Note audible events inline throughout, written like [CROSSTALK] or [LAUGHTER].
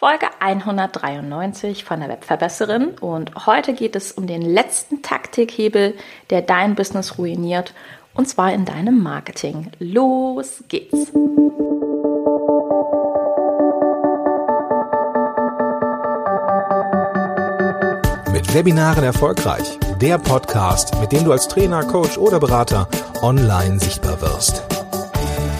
Folge 193 von der Webverbesserin und heute geht es um den letzten Taktikhebel, der dein Business ruiniert und zwar in deinem Marketing. Los geht's! Mit Webinaren erfolgreich. Der Podcast, mit dem du als Trainer, Coach oder Berater online sichtbar wirst.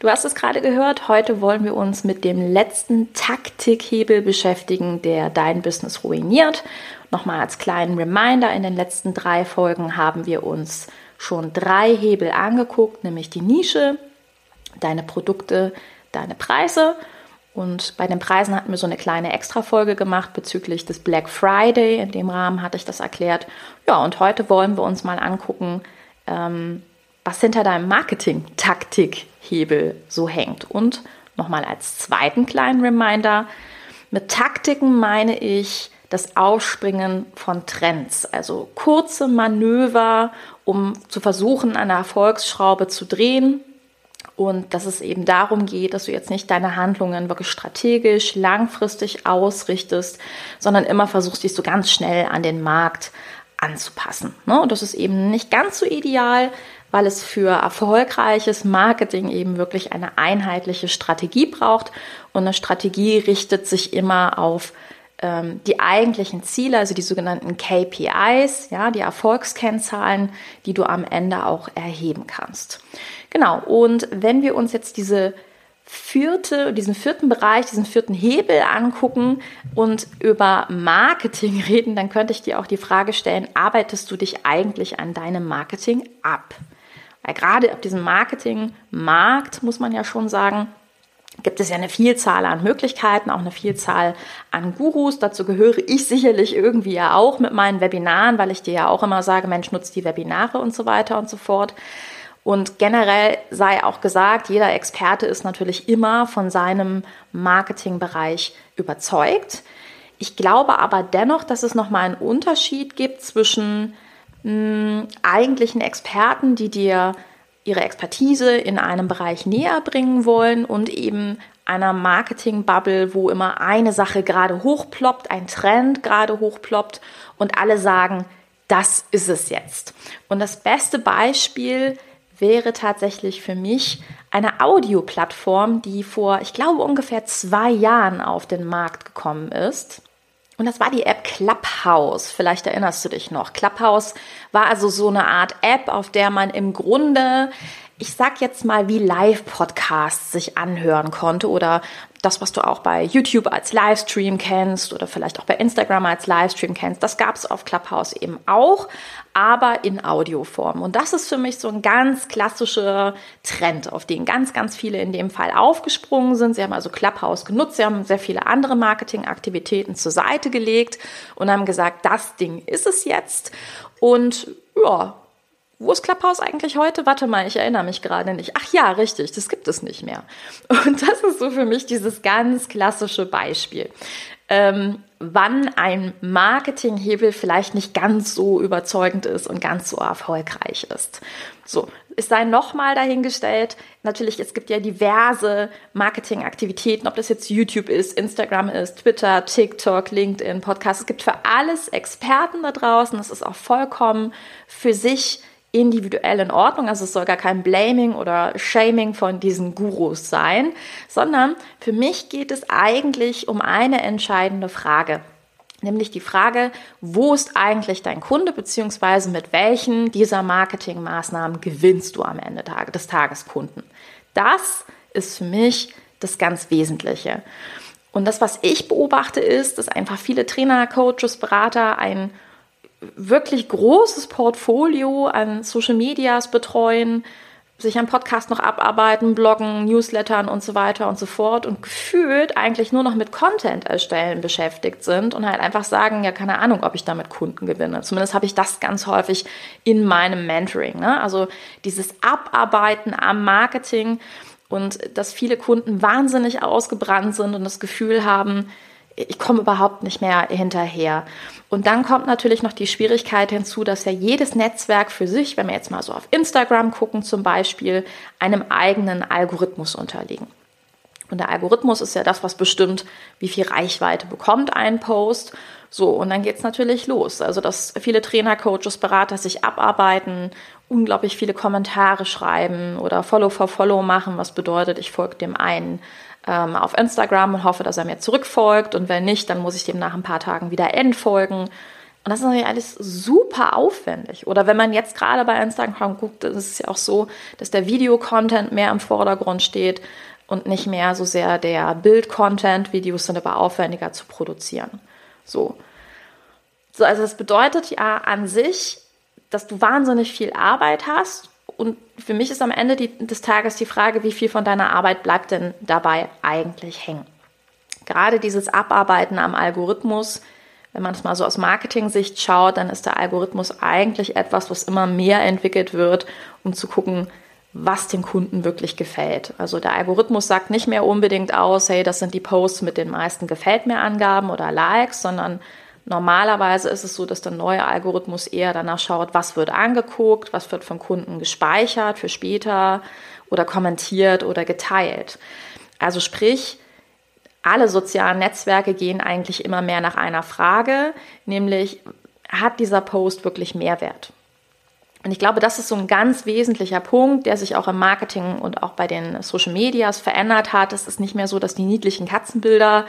Du hast es gerade gehört, heute wollen wir uns mit dem letzten Taktikhebel beschäftigen, der dein Business ruiniert. Nochmal als kleinen Reminder, in den letzten drei Folgen haben wir uns schon drei Hebel angeguckt, nämlich die Nische, deine Produkte, deine Preise. Und bei den Preisen hatten wir so eine kleine Extra-Folge gemacht bezüglich des Black Friday. In dem Rahmen hatte ich das erklärt. Ja, und heute wollen wir uns mal angucken, ähm, was hinter deinem Marketing-Taktik-Hebel so hängt. Und nochmal als zweiten kleinen Reminder, mit Taktiken meine ich das Ausspringen von Trends, also kurze Manöver, um zu versuchen, eine Erfolgsschraube zu drehen. Und dass es eben darum geht, dass du jetzt nicht deine Handlungen wirklich strategisch, langfristig ausrichtest, sondern immer versuchst, dich so ganz schnell an den Markt anzupassen. Ne? Und das ist eben nicht ganz so ideal, weil es für erfolgreiches Marketing eben wirklich eine einheitliche Strategie braucht. Und eine Strategie richtet sich immer auf ähm, die eigentlichen Ziele, also die sogenannten KPIs, ja, die Erfolgskennzahlen, die du am Ende auch erheben kannst. Genau. Und wenn wir uns jetzt diese vierte, diesen vierten Bereich, diesen vierten Hebel angucken und über Marketing reden, dann könnte ich dir auch die Frage stellen, arbeitest du dich eigentlich an deinem Marketing ab? Gerade auf diesem Marketingmarkt, muss man ja schon sagen, gibt es ja eine Vielzahl an Möglichkeiten, auch eine Vielzahl an Gurus. Dazu gehöre ich sicherlich irgendwie ja auch mit meinen Webinaren, weil ich dir ja auch immer sage, Mensch, nutzt die Webinare und so weiter und so fort. Und generell sei auch gesagt, jeder Experte ist natürlich immer von seinem Marketingbereich überzeugt. Ich glaube aber dennoch, dass es nochmal einen Unterschied gibt zwischen mh, eigentlichen Experten, die dir ihre Expertise in einem Bereich näher bringen wollen und eben einer Marketing-Bubble, wo immer eine Sache gerade hochploppt, ein Trend gerade hochploppt und alle sagen, das ist es jetzt. Und das beste Beispiel wäre tatsächlich für mich eine Audioplattform, die vor, ich glaube, ungefähr zwei Jahren auf den Markt gekommen ist. Und das war die App Clubhouse. Vielleicht erinnerst du dich noch. Clubhouse war also so eine Art App, auf der man im Grunde, ich sag jetzt mal, wie Live-Podcasts sich anhören konnte oder das, was du auch bei YouTube als Livestream kennst oder vielleicht auch bei Instagram als Livestream kennst, das gab es auf Clubhouse eben auch, aber in Audioform. Und das ist für mich so ein ganz klassischer Trend, auf den ganz, ganz viele in dem Fall aufgesprungen sind. Sie haben also Clubhouse genutzt, sie haben sehr viele andere Marketingaktivitäten zur Seite gelegt und haben gesagt, das Ding ist es jetzt. Und ja, wo ist Clubhouse eigentlich heute? Warte mal, ich erinnere mich gerade nicht. Ach ja, richtig, das gibt es nicht mehr. Und [LAUGHS] das ist so für mich dieses ganz klassische Beispiel. Ähm, wann ein Marketinghebel vielleicht nicht ganz so überzeugend ist und ganz so erfolgreich ist. So, es sei nochmal dahingestellt, natürlich, es gibt ja diverse Marketingaktivitäten, ob das jetzt YouTube ist, Instagram ist, Twitter, TikTok, LinkedIn, Podcast. Es gibt für alles Experten da draußen. Es ist auch vollkommen für sich individuell in Ordnung. Also es soll gar kein Blaming oder Shaming von diesen Gurus sein, sondern für mich geht es eigentlich um eine entscheidende Frage. Nämlich die Frage, wo ist eigentlich dein Kunde, beziehungsweise mit welchen dieser Marketingmaßnahmen gewinnst du am Ende des Tages Kunden? Das ist für mich das ganz Wesentliche. Und das, was ich beobachte, ist, dass einfach viele Trainer, Coaches, Berater ein wirklich großes Portfolio an Social Medias betreuen, sich am Podcast noch abarbeiten, bloggen, Newslettern und so weiter und so fort und gefühlt eigentlich nur noch mit Content erstellen beschäftigt sind und halt einfach sagen, ja, keine Ahnung, ob ich damit Kunden gewinne. Zumindest habe ich das ganz häufig in meinem Mentoring. Ne? Also dieses Abarbeiten am Marketing und dass viele Kunden wahnsinnig ausgebrannt sind und das Gefühl haben, ich komme überhaupt nicht mehr hinterher. Und dann kommt natürlich noch die Schwierigkeit hinzu, dass ja jedes Netzwerk für sich, wenn wir jetzt mal so auf Instagram gucken zum Beispiel, einem eigenen Algorithmus unterliegen. Und der Algorithmus ist ja das, was bestimmt, wie viel Reichweite bekommt ein Post. So, und dann geht es natürlich los. Also, dass viele Trainer, Coaches, Berater sich abarbeiten, unglaublich viele Kommentare schreiben oder Follow for Follow machen, was bedeutet, ich folge dem einen ähm, auf Instagram und hoffe, dass er mir zurückfolgt. Und wenn nicht, dann muss ich dem nach ein paar Tagen wieder entfolgen. Und das ist natürlich alles super aufwendig. Oder wenn man jetzt gerade bei Instagram guckt, ist es ja auch so, dass der Videocontent mehr im Vordergrund steht und nicht mehr so sehr der Bild-Content. Videos sind aber aufwendiger zu produzieren. So. So, also das bedeutet ja an sich, dass du wahnsinnig viel Arbeit hast und für mich ist am Ende die, des Tages die Frage, wie viel von deiner Arbeit bleibt denn dabei eigentlich hängen? Gerade dieses Abarbeiten am Algorithmus, wenn man es mal so aus Marketing-Sicht schaut, dann ist der Algorithmus eigentlich etwas, was immer mehr entwickelt wird, um zu gucken, was dem Kunden wirklich gefällt. Also der Algorithmus sagt nicht mehr unbedingt aus, hey, das sind die Posts mit den meisten Gefällt mir Angaben oder Likes, sondern Normalerweise ist es so, dass der neue Algorithmus eher danach schaut, was wird angeguckt, was wird vom Kunden gespeichert für später oder kommentiert oder geteilt. Also sprich, alle sozialen Netzwerke gehen eigentlich immer mehr nach einer Frage, nämlich hat dieser Post wirklich Mehrwert? Und ich glaube, das ist so ein ganz wesentlicher Punkt, der sich auch im Marketing und auch bei den Social Medias verändert hat. Es ist nicht mehr so, dass die niedlichen Katzenbilder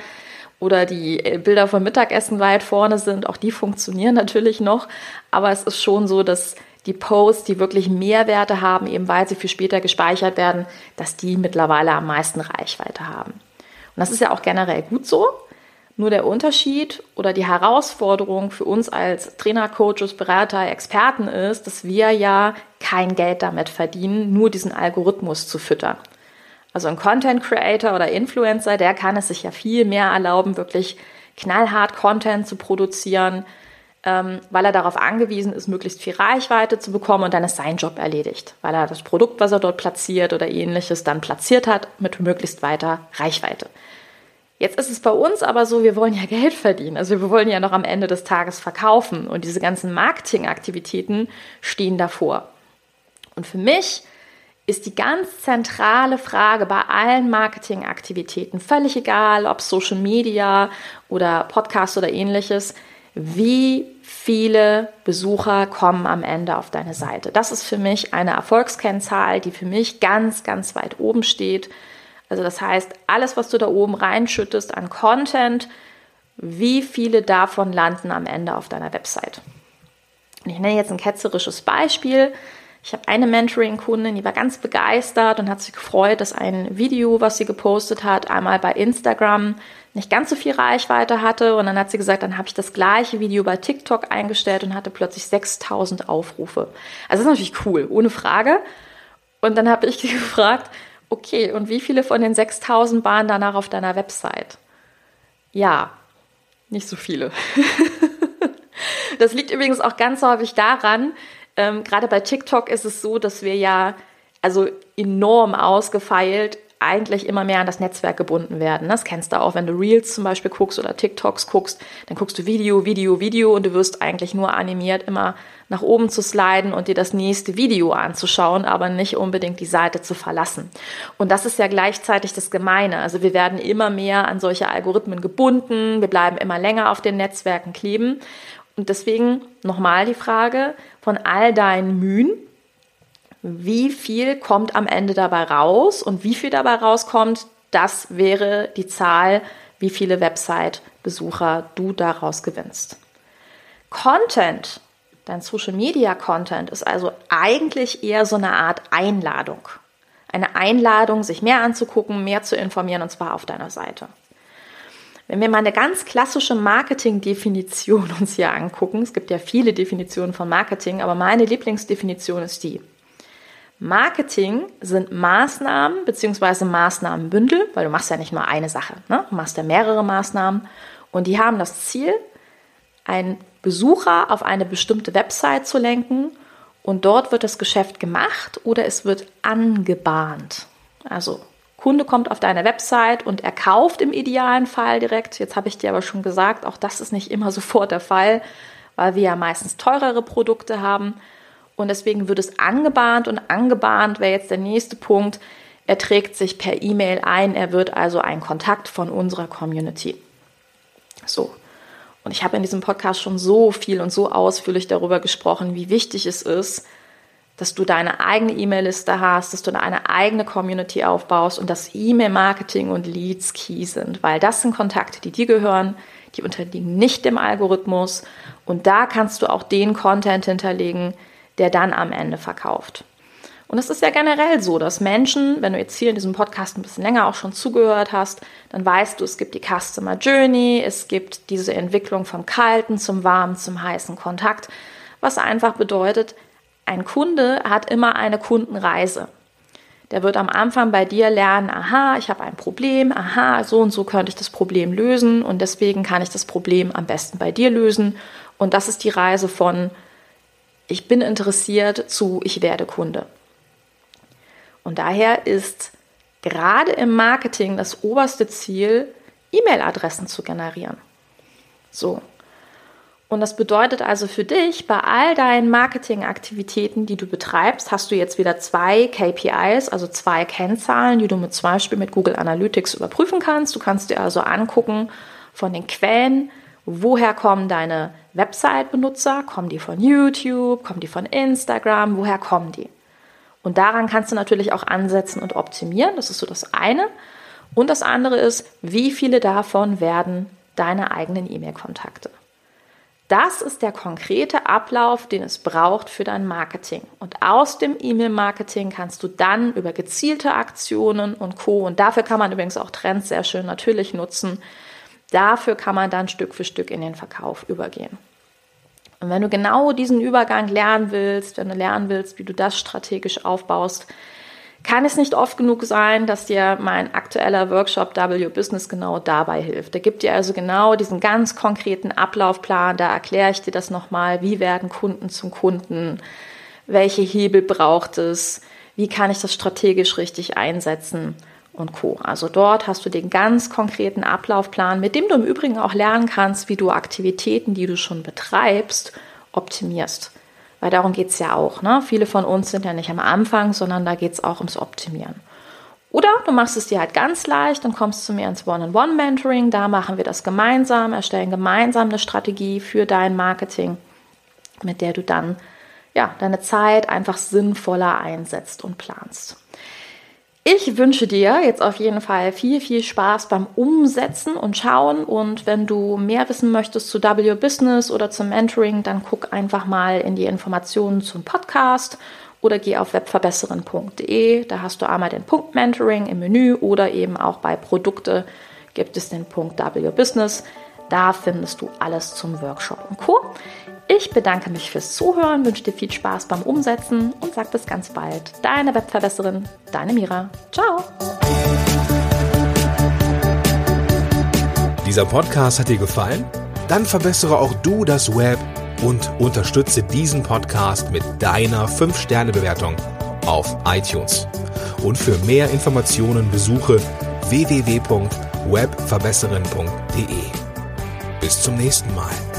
oder die äh, Bilder vom Mittagessen weit vorne sind, auch die funktionieren [LAUGHS] natürlich noch, aber es ist schon so, dass die Posts, die wirklich Mehrwerte haben, eben weil sie für später gespeichert werden, dass die mittlerweile am meisten Reichweite haben. Und das ist ja auch generell gut so. Nur der Unterschied oder die Herausforderung für uns als Trainer, Coaches, Berater, Experten ist, dass wir ja kein Geld damit verdienen, nur diesen Algorithmus zu füttern. Also ein Content Creator oder Influencer, der kann es sich ja viel mehr erlauben, wirklich knallhart Content zu produzieren, ähm, weil er darauf angewiesen ist, möglichst viel Reichweite zu bekommen und dann ist sein Job erledigt, weil er das Produkt, was er dort platziert oder ähnliches dann platziert hat, mit möglichst weiter Reichweite. Jetzt ist es bei uns aber so, wir wollen ja Geld verdienen. Also wir wollen ja noch am Ende des Tages verkaufen und diese ganzen Marketingaktivitäten stehen davor. Und für mich ist die ganz zentrale Frage bei allen Marketingaktivitäten, völlig egal, ob Social Media oder Podcast oder ähnliches, wie viele Besucher kommen am Ende auf deine Seite. Das ist für mich eine Erfolgskennzahl, die für mich ganz, ganz weit oben steht. Also das heißt, alles, was du da oben reinschüttest an Content, wie viele davon landen am Ende auf deiner Website. ich nenne jetzt ein ketzerisches Beispiel. Ich habe eine Mentoring-Kundin, die war ganz begeistert und hat sich gefreut, dass ein Video, was sie gepostet hat, einmal bei Instagram nicht ganz so viel Reichweite hatte. Und dann hat sie gesagt, dann habe ich das gleiche Video bei TikTok eingestellt und hatte plötzlich 6000 Aufrufe. Also das ist natürlich cool, ohne Frage. Und dann habe ich [LAUGHS] gefragt, okay, und wie viele von den 6000 waren danach auf deiner Website? Ja, nicht so viele. [LAUGHS] das liegt übrigens auch ganz häufig daran, ähm, Gerade bei TikTok ist es so, dass wir ja also enorm ausgefeilt eigentlich immer mehr an das Netzwerk gebunden werden. Das kennst du auch, wenn du Reels zum Beispiel guckst oder TikToks guckst, dann guckst du Video, Video, Video und du wirst eigentlich nur animiert, immer nach oben zu sliden und dir das nächste Video anzuschauen, aber nicht unbedingt die Seite zu verlassen. Und das ist ja gleichzeitig das Gemeine. Also wir werden immer mehr an solche Algorithmen gebunden, wir bleiben immer länger auf den Netzwerken kleben. Und deswegen nochmal die Frage von all deinen Mühen, wie viel kommt am Ende dabei raus und wie viel dabei rauskommt, das wäre die Zahl, wie viele Website-Besucher du daraus gewinnst. Content, dein Social Media Content ist also eigentlich eher so eine Art Einladung. Eine Einladung, sich mehr anzugucken, mehr zu informieren und zwar auf deiner Seite. Wenn wir mal eine ganz klassische Marketing-Definition [LAUGHS] uns hier angucken, es gibt ja viele Definitionen von Marketing, aber meine Lieblingsdefinition ist die. Marketing sind Maßnahmen bzw. Maßnahmenbündel, weil du machst ja nicht nur eine Sache, ne? du machst ja mehrere Maßnahmen und die haben das Ziel, einen Besucher auf eine bestimmte Website zu lenken und dort wird das Geschäft gemacht oder es wird angebahnt. Also Kunde kommt auf deine Website und er kauft im idealen Fall direkt. Jetzt habe ich dir aber schon gesagt, auch das ist nicht immer [LAUGHS] sofort der Fall, weil wir ja meistens teurere Produkte haben. Und deswegen wird es angebahnt und angebahnt wäre jetzt der nächste Punkt. Er trägt sich per E-Mail ein, er wird also ein Kontakt von unserer Community. So. Und ich habe in diesem Podcast schon so viel und so ausführlich darüber gesprochen, wie wichtig es ist, dass du deine eigene E-Mail-Liste hast, dass du eine eigene Community aufbaust und dass E-Mail-Marketing und Leads key sind, weil das sind Kontakte, die dir gehören, die unterliegen nicht dem Algorithmus und da kannst du auch den Content hinterlegen, der dann am Ende verkauft. Und es ist ja generell so, dass Menschen, wenn du jetzt hier in diesem Podcast ein bisschen länger auch schon zugehört hast, dann weißt du, es gibt die Customer Journey, es gibt diese Entwicklung vom kalten zum warmen, zum heißen Kontakt, was einfach bedeutet, ein Kunde hat immer eine Kundenreise. Der wird am Anfang bei dir lernen, aha, ich habe ein Problem, aha, so und so könnte ich das Problem lösen und deswegen kann ich das Problem am besten bei dir lösen. Und das ist die Reise von ich bin interessiert zu ich werde Kunde. Und daher ist gerade im Marketing das oberste Ziel, E-Mail-Adressen zu generieren. So. Und das bedeutet also für dich, bei all deinen Marketingaktivitäten, die du betreibst, hast du jetzt wieder zwei KPIs, also zwei Kennzahlen, die du mit zum Beispiel mit Google Analytics überprüfen kannst. Du kannst dir also angucken von den Quellen, woher kommen deine Website-Benutzer? Kommen die von YouTube? Kommen die von Instagram? Woher kommen die? Und daran kannst du natürlich auch ansetzen und optimieren. Das ist so das eine. Und das andere ist, wie viele davon werden deine eigenen E-Mail-Kontakte? Das ist der konkrete Ablauf, den es braucht für dein Marketing. Und aus dem E-Mail-Marketing kannst du dann über gezielte Aktionen und Co. Und dafür kann man übrigens auch Trends sehr schön natürlich nutzen, Dafür kann man dann Stück für Stück in den Verkauf übergehen. Und wenn du genau diesen Übergang lernen willst, wenn du lernen willst, wie du das strategisch aufbaust, kann es nicht oft genug sein, dass dir mein aktueller Workshop W Business genau dabei hilft. Der gibt dir also genau diesen ganz konkreten Ablaufplan. Da erkläre ich dir das nochmal. Wie werden Kunden zum Kunden? Welche Hebel braucht es? Wie kann ich das strategisch richtig einsetzen? und Co. Also dort hast du den ganz konkreten Ablaufplan, mit dem du im Übrigen auch lernen kannst, wie du Aktivitäten, die du schon betreibst, optimierst. Weil darum geht es ja auch. Ne? Viele von uns sind ja nicht am Anfang, sondern da geht es auch ums Optimieren. Oder du machst es dir halt ganz leicht und kommst zu mir ins One-on-One-Mentoring. Da machen wir das gemeinsam, erstellen gemeinsam eine Strategie für dein Marketing, mit der du dann ja, deine Zeit einfach sinnvoller einsetzt und planst. Ich wünsche dir jetzt auf jeden Fall viel, viel Spaß beim Umsetzen und Schauen. Und wenn du mehr wissen möchtest zu W Business oder zum Mentoring, dann guck einfach mal in die Informationen zum Podcast oder geh auf webverbesserin.de. Da hast du einmal den Punkt Mentoring im Menü oder eben auch bei Produkte gibt es den Punkt W Business. Da findest du alles zum Workshop und Co. Ich bedanke mich fürs Zuhören, wünsche dir viel Spaß beim Umsetzen und sag bis ganz bald. Deine Webverbesserin, deine Mira. Ciao. Dieser Podcast hat dir gefallen? Dann verbessere auch du das Web und unterstütze diesen Podcast mit deiner 5-Sterne-Bewertung auf iTunes. Und für mehr Informationen besuche www.webverbesserin.de. Bis zum nächsten Mal.